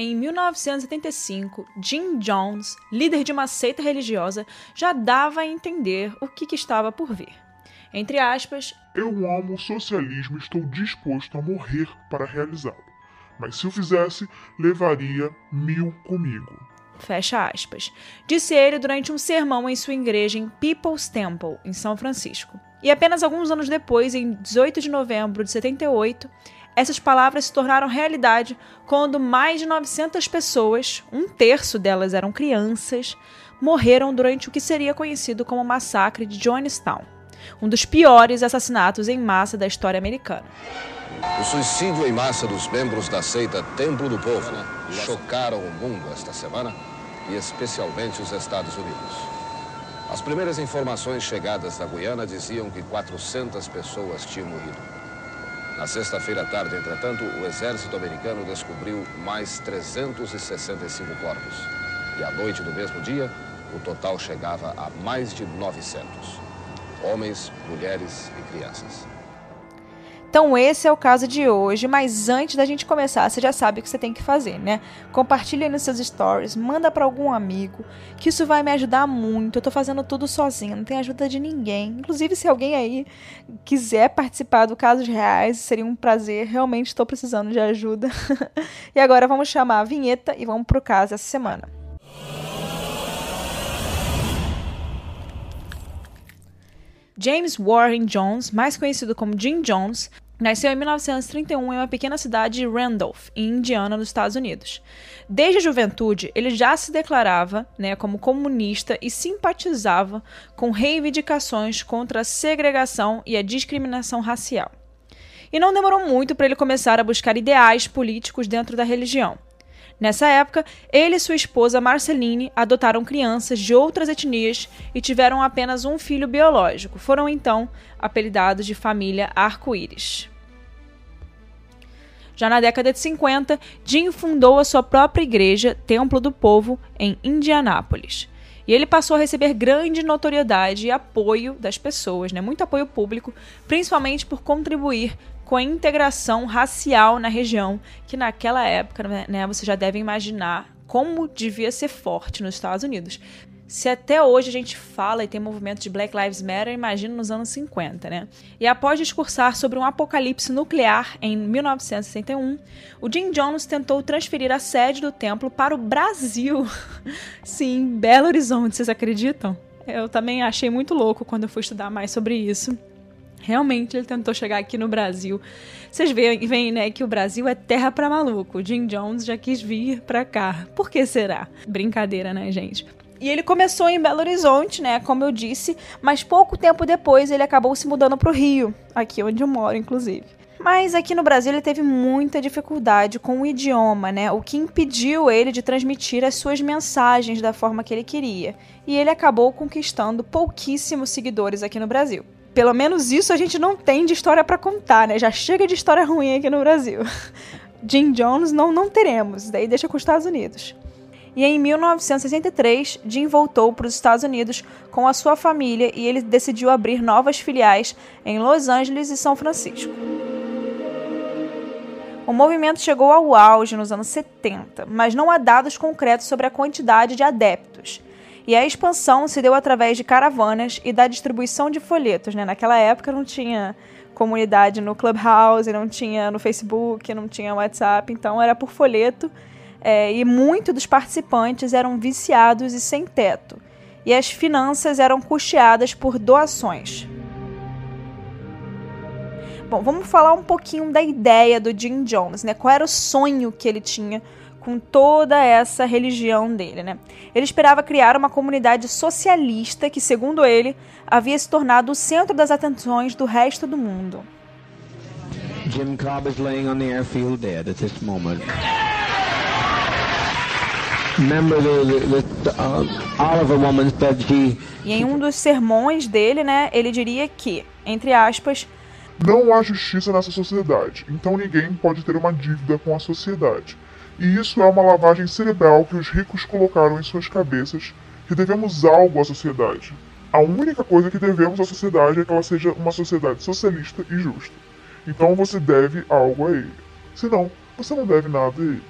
Em 1975, Jim Jones, líder de uma seita religiosa, já dava a entender o que, que estava por vir. Entre aspas, Eu amo o socialismo e estou disposto a morrer para realizá-lo. Mas se o fizesse, levaria mil comigo. fecha aspas, disse ele durante um sermão em sua igreja em People's Temple, em São Francisco. E apenas alguns anos depois, em 18 de novembro de 78, essas palavras se tornaram realidade quando mais de 900 pessoas, um terço delas eram crianças, morreram durante o que seria conhecido como o massacre de Jonestown, um dos piores assassinatos em massa da história americana. O suicídio em massa dos membros da seita Templo do Povo chocaram o mundo esta semana e especialmente os Estados Unidos. As primeiras informações chegadas da Guiana diziam que 400 pessoas tinham morrido. Na sexta-feira à tarde, entretanto, o exército americano descobriu mais 365 corpos. E à noite do mesmo dia, o total chegava a mais de 900. Homens, mulheres e crianças. Então esse é o caso de hoje, mas antes da gente começar, você já sabe o que você tem que fazer, né? Compartilha aí nos seus stories, manda para algum amigo, que isso vai me ajudar muito. Eu tô fazendo tudo sozinho, não tem ajuda de ninguém. Inclusive, se alguém aí quiser participar do Casos Reais, seria um prazer. Realmente estou precisando de ajuda. e agora vamos chamar a vinheta e vamos pro caso essa semana. James Warren Jones, mais conhecido como Jim Jones, nasceu em 1931 em uma pequena cidade de Randolph, em Indiana, nos Estados Unidos. Desde a juventude, ele já se declarava né, como comunista e simpatizava com reivindicações contra a segregação e a discriminação racial. E não demorou muito para ele começar a buscar ideais políticos dentro da religião. Nessa época, ele e sua esposa Marceline adotaram crianças de outras etnias e tiveram apenas um filho biológico. Foram então apelidados de família Arco-Íris. Já na década de 50, Jim fundou a sua própria igreja, Templo do Povo, em Indianápolis. E ele passou a receber grande notoriedade e apoio das pessoas, né? muito apoio público, principalmente por contribuir com a integração racial na região, que naquela época, né, você já deve imaginar como devia ser forte nos Estados Unidos. Se até hoje a gente fala e tem movimento de Black Lives Matter, imagina nos anos 50, né? E após discursar sobre um apocalipse nuclear em 1961, o Jim Jones tentou transferir a sede do templo para o Brasil. Sim, Belo Horizonte, vocês acreditam? Eu também achei muito louco quando eu fui estudar mais sobre isso. Realmente ele tentou chegar aqui no Brasil. Vocês veem, veem né, que o Brasil é terra para maluco. Jim Jones já quis vir para cá. Por que será? Brincadeira, né, gente? E ele começou em Belo Horizonte, né, como eu disse, mas pouco tempo depois ele acabou se mudando para o Rio, aqui onde eu moro, inclusive. Mas aqui no Brasil ele teve muita dificuldade com o idioma, né? O que impediu ele de transmitir as suas mensagens da forma que ele queria. E ele acabou conquistando pouquíssimos seguidores aqui no Brasil pelo menos isso a gente não tem de história para contar, né? Já chega de história ruim aqui no Brasil. Jim Jones não, não teremos, daí deixa com os Estados Unidos. E em 1963, Jim voltou para os Estados Unidos com a sua família e ele decidiu abrir novas filiais em Los Angeles e São Francisco. O movimento chegou ao auge nos anos 70, mas não há dados concretos sobre a quantidade de adeptos e a expansão se deu através de caravanas e da distribuição de folhetos. Né? Naquela época não tinha comunidade no Clubhouse, não tinha no Facebook, não tinha WhatsApp, então era por folheto. É, e muitos dos participantes eram viciados e sem teto. E as finanças eram custeadas por doações. Bom, vamos falar um pouquinho da ideia do Jim Jones, né? Qual era o sonho que ele tinha com toda essa religião dele, né? Ele esperava criar uma comunidade socialista que, segundo ele, havia se tornado o centro das atenções do resto do mundo. Jim Cobb is laying on the airfield dead at this moment. E em um dos sermões dele, né, ele diria que, entre aspas, Não há justiça nessa sociedade, então ninguém pode ter uma dívida com a sociedade. E isso é uma lavagem cerebral que os ricos colocaram em suas cabeças que devemos algo à sociedade. A única coisa que devemos à sociedade é que ela seja uma sociedade socialista e justa. Então você deve algo a ele. Senão, você não deve nada a ele.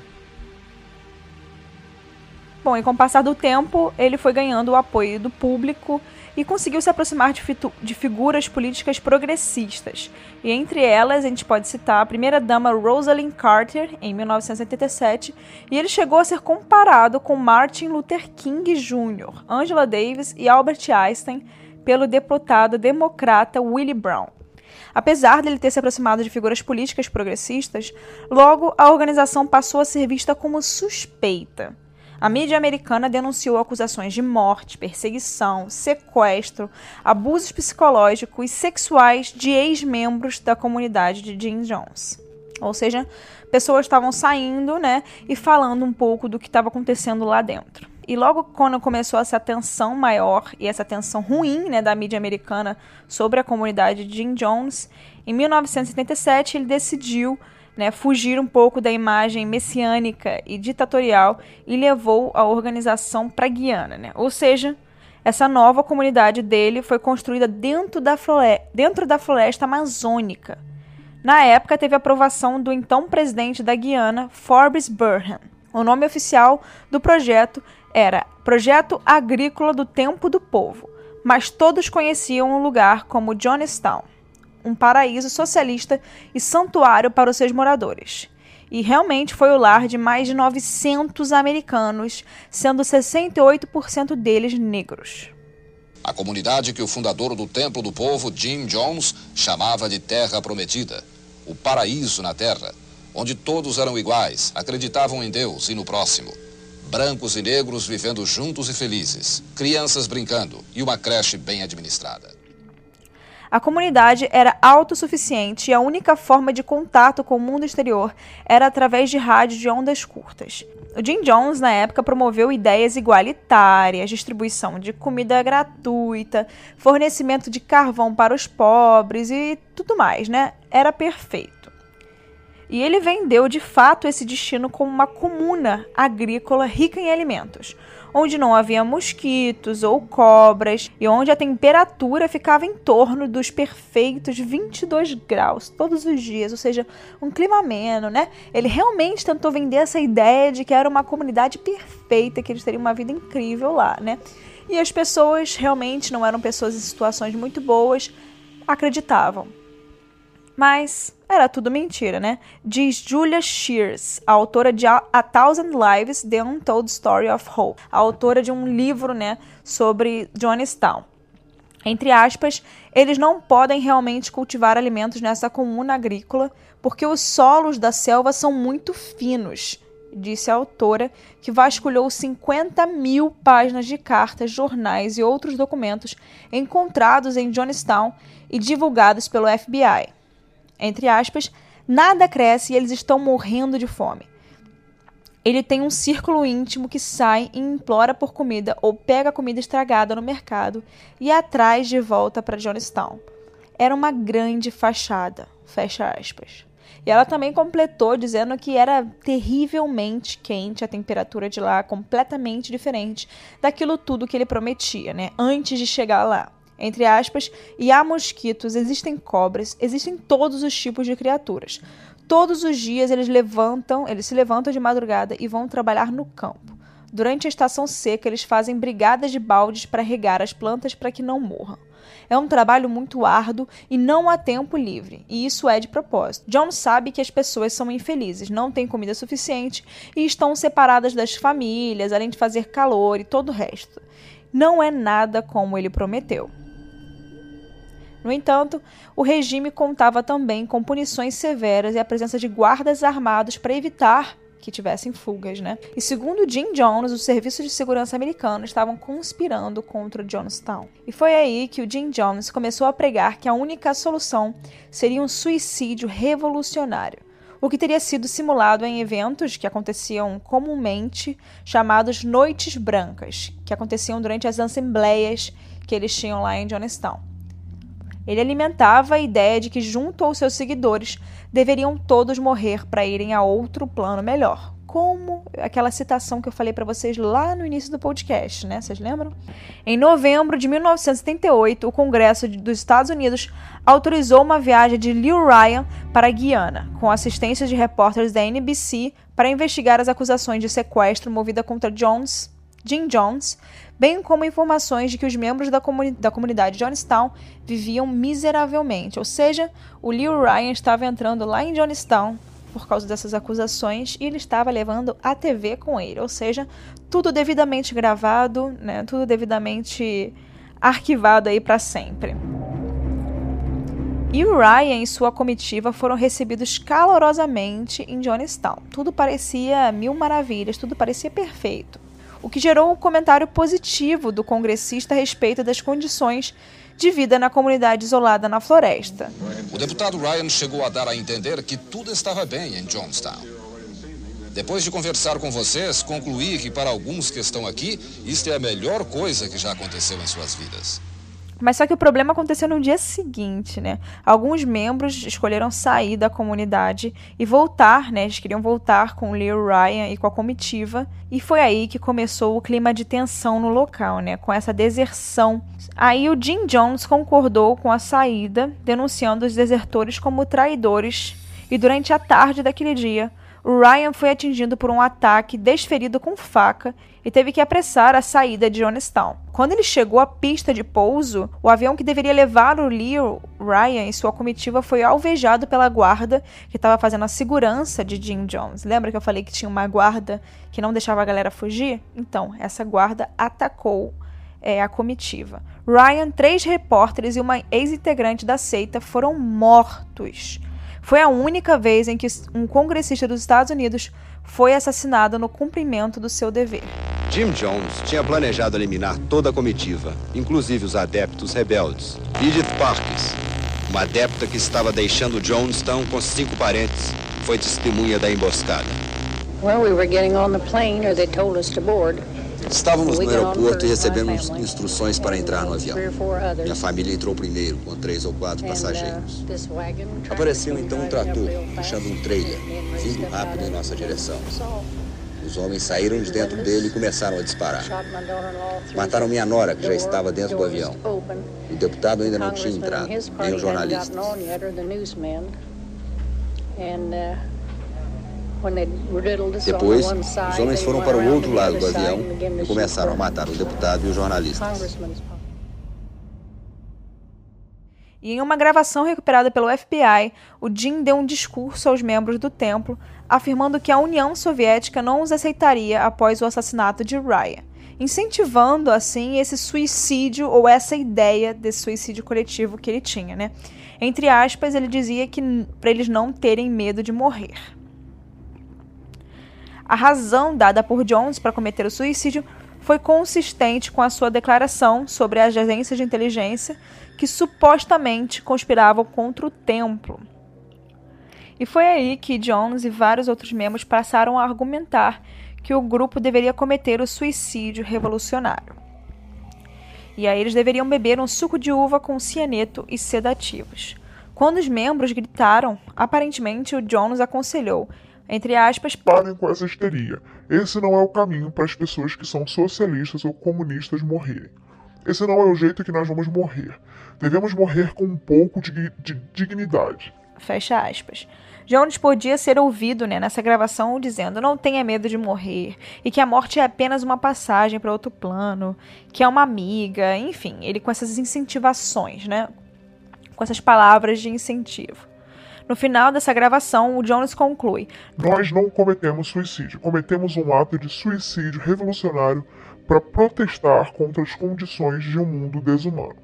Bom, e com o passar do tempo, ele foi ganhando o apoio do público e conseguiu se aproximar de, de figuras políticas progressistas. E entre elas, a gente pode citar a primeira-dama Rosalind Carter, em 1987, e ele chegou a ser comparado com Martin Luther King Jr., Angela Davis e Albert Einstein pelo deputado democrata Willie Brown. Apesar dele ter se aproximado de figuras políticas progressistas, logo a organização passou a ser vista como suspeita. A mídia americana denunciou acusações de morte, perseguição, sequestro, abusos psicológicos e sexuais de ex-membros da comunidade de Jim Jones. Ou seja, pessoas estavam saindo, né, e falando um pouco do que estava acontecendo lá dentro. E logo quando começou essa atenção maior e essa atenção ruim, né, da mídia americana sobre a comunidade de Jim Jones, em 1977 ele decidiu né, fugir um pouco da imagem messiânica e ditatorial e levou a organização para Guiana. Né? Ou seja, essa nova comunidade dele foi construída dentro da, dentro da floresta amazônica. Na época, teve aprovação do então presidente da Guiana, Forbes Burnham. O nome oficial do projeto era Projeto Agrícola do Tempo do Povo, mas todos conheciam o lugar como Johnstown um paraíso socialista e santuário para os seus moradores. E realmente foi o lar de mais de 900 americanos, sendo 68% deles negros. A comunidade que o fundador do Templo do Povo, Jim Jones, chamava de Terra Prometida, o paraíso na Terra, onde todos eram iguais, acreditavam em Deus e no próximo. Brancos e negros vivendo juntos e felizes, crianças brincando e uma creche bem administrada. A comunidade era autossuficiente e a única forma de contato com o mundo exterior era através de rádio de ondas curtas. O Jim Jones, na época, promoveu ideias igualitárias, distribuição de comida gratuita, fornecimento de carvão para os pobres e tudo mais, né? Era perfeito. E ele vendeu de fato esse destino como uma comuna agrícola rica em alimentos, onde não havia mosquitos ou cobras e onde a temperatura ficava em torno dos perfeitos 22 graus todos os dias, ou seja, um clima ameno, né? Ele realmente tentou vender essa ideia de que era uma comunidade perfeita, que eles teriam uma vida incrível lá, né? E as pessoas realmente não eram pessoas em situações muito boas, acreditavam. Mas era tudo mentira, né? Diz Julia Shears, a autora de A Thousand Lives, The Untold Story of Hope, a autora de um livro, né, sobre Johnstown. Entre aspas, eles não podem realmente cultivar alimentos nessa comuna agrícola porque os solos da selva são muito finos, disse a autora, que vasculhou 50 mil páginas de cartas, jornais e outros documentos encontrados em Johnstown e divulgados pelo FBI entre aspas, nada cresce e eles estão morrendo de fome. Ele tem um círculo íntimo que sai e implora por comida ou pega comida estragada no mercado e atrás de volta para Johnstown. Era uma grande fachada, fecha aspas. E ela também completou dizendo que era terrivelmente quente, a temperatura de lá completamente diferente daquilo tudo que ele prometia, né, antes de chegar lá entre aspas, e há mosquitos, existem cobras, existem todos os tipos de criaturas. Todos os dias eles levantam, eles se levantam de madrugada e vão trabalhar no campo. Durante a estação seca, eles fazem brigadas de baldes para regar as plantas para que não morram. É um trabalho muito árduo e não há tempo livre, e isso é de propósito. John sabe que as pessoas são infelizes, não têm comida suficiente e estão separadas das famílias, além de fazer calor e todo o resto. Não é nada como ele prometeu. No entanto, o regime contava também com punições severas e a presença de guardas armados para evitar que tivessem fugas, né? E segundo Jim Jones, os serviços de segurança americanos estavam conspirando contra Johnstown. E foi aí que o Jim Jones começou a pregar que a única solução seria um suicídio revolucionário. o que teria sido simulado em eventos que aconteciam comumente chamados Noites Brancas, que aconteciam durante as assembleias que eles tinham lá em Johnstown. Ele alimentava a ideia de que, junto aos seus seguidores, deveriam todos morrer para irem a outro plano melhor, como aquela citação que eu falei para vocês lá no início do podcast, né? Vocês lembram? Em novembro de 1978, o Congresso dos Estados Unidos autorizou uma viagem de Lew Ryan para a Guiana, com assistência de repórteres da NBC para investigar as acusações de sequestro movida contra Jones, Jim Jones, bem como informações de que os membros da, comuni da comunidade Johnstown viviam miseravelmente. Ou seja, o Lew Ryan estava entrando lá em Johnstown por causa dessas acusações e ele estava levando a TV com ele, ou seja, tudo devidamente gravado, né, tudo devidamente arquivado aí para sempre. E o Ryan e sua comitiva foram recebidos calorosamente em Johnstown. Tudo parecia mil maravilhas, tudo parecia perfeito. O que gerou um comentário positivo do congressista a respeito das condições de vida na comunidade isolada na floresta. O deputado Ryan chegou a dar a entender que tudo estava bem em Johnstown. Depois de conversar com vocês, concluí que para alguns que estão aqui, isto é a melhor coisa que já aconteceu em suas vidas. Mas só que o problema aconteceu no dia seguinte, né? Alguns membros escolheram sair da comunidade e voltar, né? Eles queriam voltar com o Leo Ryan e com a comitiva. E foi aí que começou o clima de tensão no local, né? Com essa deserção. Aí o Jim Jones concordou com a saída, denunciando os desertores como traidores. E durante a tarde daquele dia, Ryan foi atingido por um ataque desferido com faca e teve que apressar a saída de Jonestown. Quando ele chegou à pista de pouso, o avião que deveria levar o Leo Ryan e sua comitiva foi alvejado pela guarda que estava fazendo a segurança de Jim Jones. Lembra que eu falei que tinha uma guarda que não deixava a galera fugir? Então, essa guarda atacou é, a comitiva. Ryan, três repórteres e uma ex-integrante da seita foram mortos. Foi a única vez em que um congressista dos Estados Unidos foi assassinado no cumprimento do seu dever. Jim Jones tinha planejado eliminar toda a comitiva, inclusive os adeptos rebeldes. Edith Parkes, uma adepta que estava deixando Jonestown com cinco parentes, foi testemunha da emboscada. Well, we were getting on the plane, or they told us to board. Estávamos no aeroporto e recebemos instruções para entrar no avião. Minha família entrou primeiro, com três ou quatro uh, passageiros. Apareceu então um trator, puxando um trailer, vindo rápido em nossa direção. Os homens saíram de dentro dele e começaram a disparar. Mataram minha nora, que já estava dentro do avião. O deputado ainda não tinha entrado, nem os jornalistas. Depois, os homens foram para o outro lado do avião e começaram a matar o deputado e os jornalistas. E em uma gravação recuperada pelo FBI, o Jim deu um discurso aos membros do templo, afirmando que a União Soviética não os aceitaria após o assassinato de Ryan, incentivando assim esse suicídio ou essa ideia desse suicídio coletivo que ele tinha, né? Entre aspas, ele dizia que para eles não terem medo de morrer. A razão dada por Jones para cometer o suicídio foi consistente com a sua declaração sobre as agências de inteligência que supostamente conspiravam contra o templo. E foi aí que Jones e vários outros membros passaram a argumentar que o grupo deveria cometer o suicídio revolucionário. E aí eles deveriam beber um suco de uva com cianeto e sedativos. Quando os membros gritaram, aparentemente o Jones aconselhou entre aspas, parem com essa histeria. Esse não é o caminho para as pessoas que são socialistas ou comunistas morrerem. Esse não é o jeito que nós vamos morrer. Devemos morrer com um pouco de, de dignidade. Fecha aspas. Jones podia ser ouvido né, nessa gravação dizendo não tenha medo de morrer e que a morte é apenas uma passagem para outro plano, que é uma amiga, enfim, ele com essas incentivações, né, com essas palavras de incentivo. No final dessa gravação, o Jones conclui: Nós não cometemos suicídio, cometemos um ato de suicídio revolucionário para protestar contra as condições de um mundo desumano.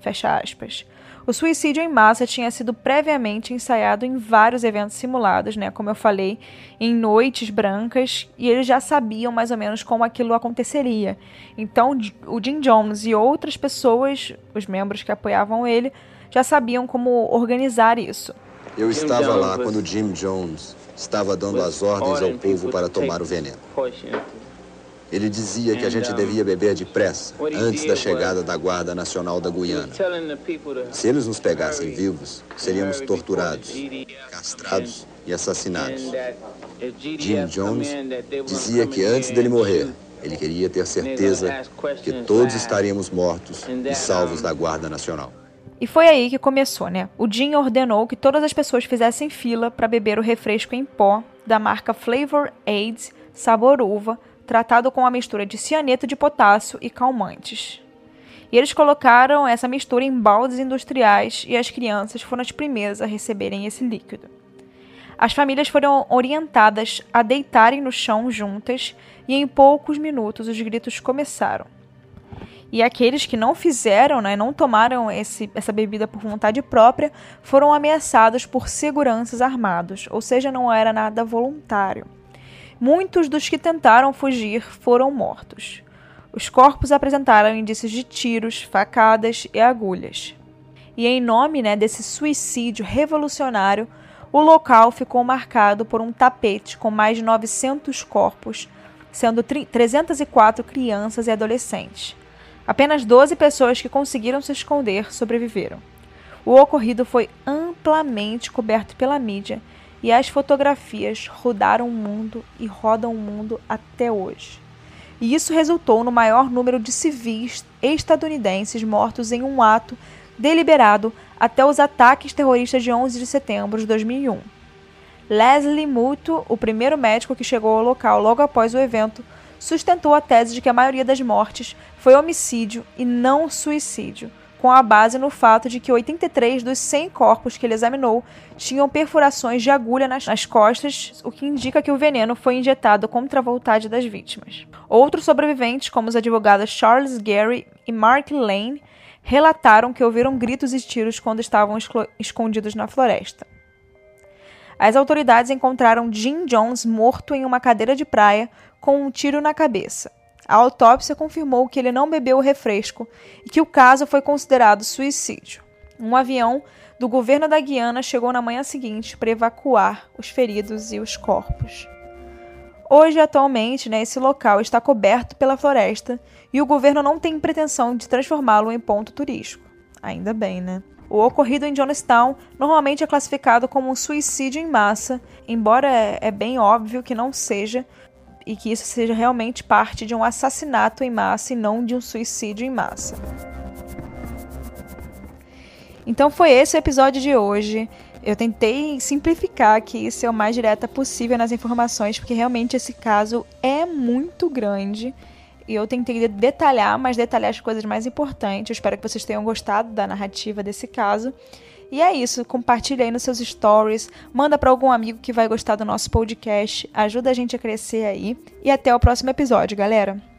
Fecha aspas. O suicídio em massa tinha sido previamente ensaiado em vários eventos simulados, né, como eu falei, em noites brancas, e eles já sabiam mais ou menos como aquilo aconteceria. Então, o Jim Jones e outras pessoas, os membros que apoiavam ele, já sabiam como organizar isso. Eu estava lá quando Jim Jones estava dando as ordens ao povo para tomar o veneno. Ele dizia que a gente devia beber depressa, antes da chegada da Guarda Nacional da Guiana. Se eles nos pegassem vivos, seríamos torturados, castrados e assassinados. Jim Jones dizia que antes dele morrer, ele queria ter certeza que todos estaríamos mortos e salvos da Guarda Nacional. E foi aí que começou, né? O Jim ordenou que todas as pessoas fizessem fila para beber o refresco em pó da marca Flavor Aids sabor uva, tratado com a mistura de cianeto de potássio e calmantes. E eles colocaram essa mistura em baldes industriais e as crianças foram as primeiras a receberem esse líquido. As famílias foram orientadas a deitarem no chão juntas e em poucos minutos os gritos começaram. E aqueles que não fizeram, né, não tomaram esse, essa bebida por vontade própria, foram ameaçados por seguranças armados, ou seja, não era nada voluntário. Muitos dos que tentaram fugir foram mortos. Os corpos apresentaram indícios de tiros, facadas e agulhas. E em nome né, desse suicídio revolucionário, o local ficou marcado por um tapete com mais de 900 corpos, sendo 304 crianças e adolescentes. Apenas 12 pessoas que conseguiram se esconder sobreviveram. O ocorrido foi amplamente coberto pela mídia e as fotografias rodaram o mundo e rodam o mundo até hoje. E isso resultou no maior número de civis estadunidenses mortos em um ato deliberado até os ataques terroristas de 11 de setembro de 2001. Leslie Muto, o primeiro médico que chegou ao local logo após o evento, sustentou a tese de que a maioria das mortes foi homicídio e não suicídio, com a base no fato de que 83 dos 100 corpos que ele examinou tinham perfurações de agulha nas, nas, costas, o que indica que o veneno foi injetado contra a vontade das vítimas. Outros sobreviventes, como os advogados Charles Gary e Mark Lane, relataram que ouviram gritos e tiros quando estavam escondidos na floresta. As autoridades encontraram Jim Jones morto em uma cadeira de praia com um tiro na cabeça. A autópsia confirmou que ele não bebeu o refresco e que o caso foi considerado suicídio. Um avião do governo da Guiana chegou na manhã seguinte para evacuar os feridos e os corpos. Hoje, atualmente, né, esse local está coberto pela floresta e o governo não tem pretensão de transformá-lo em ponto turístico. Ainda bem, né? O ocorrido em Jonestown normalmente é classificado como um suicídio em massa, embora é, bem óbvio que não seja, e que isso seja realmente parte de um assassinato em massa e não de um suicídio em massa. Então foi esse o episódio de hoje. Eu tentei simplificar aqui ser o mais direta possível nas informações, porque realmente esse caso é muito grande. E eu tentei detalhar, mas detalhar as coisas mais importantes. Eu espero que vocês tenham gostado da narrativa desse caso. E é isso, compartilha aí nos seus stories, manda para algum amigo que vai gostar do nosso podcast, ajuda a gente a crescer aí. E até o próximo episódio, galera.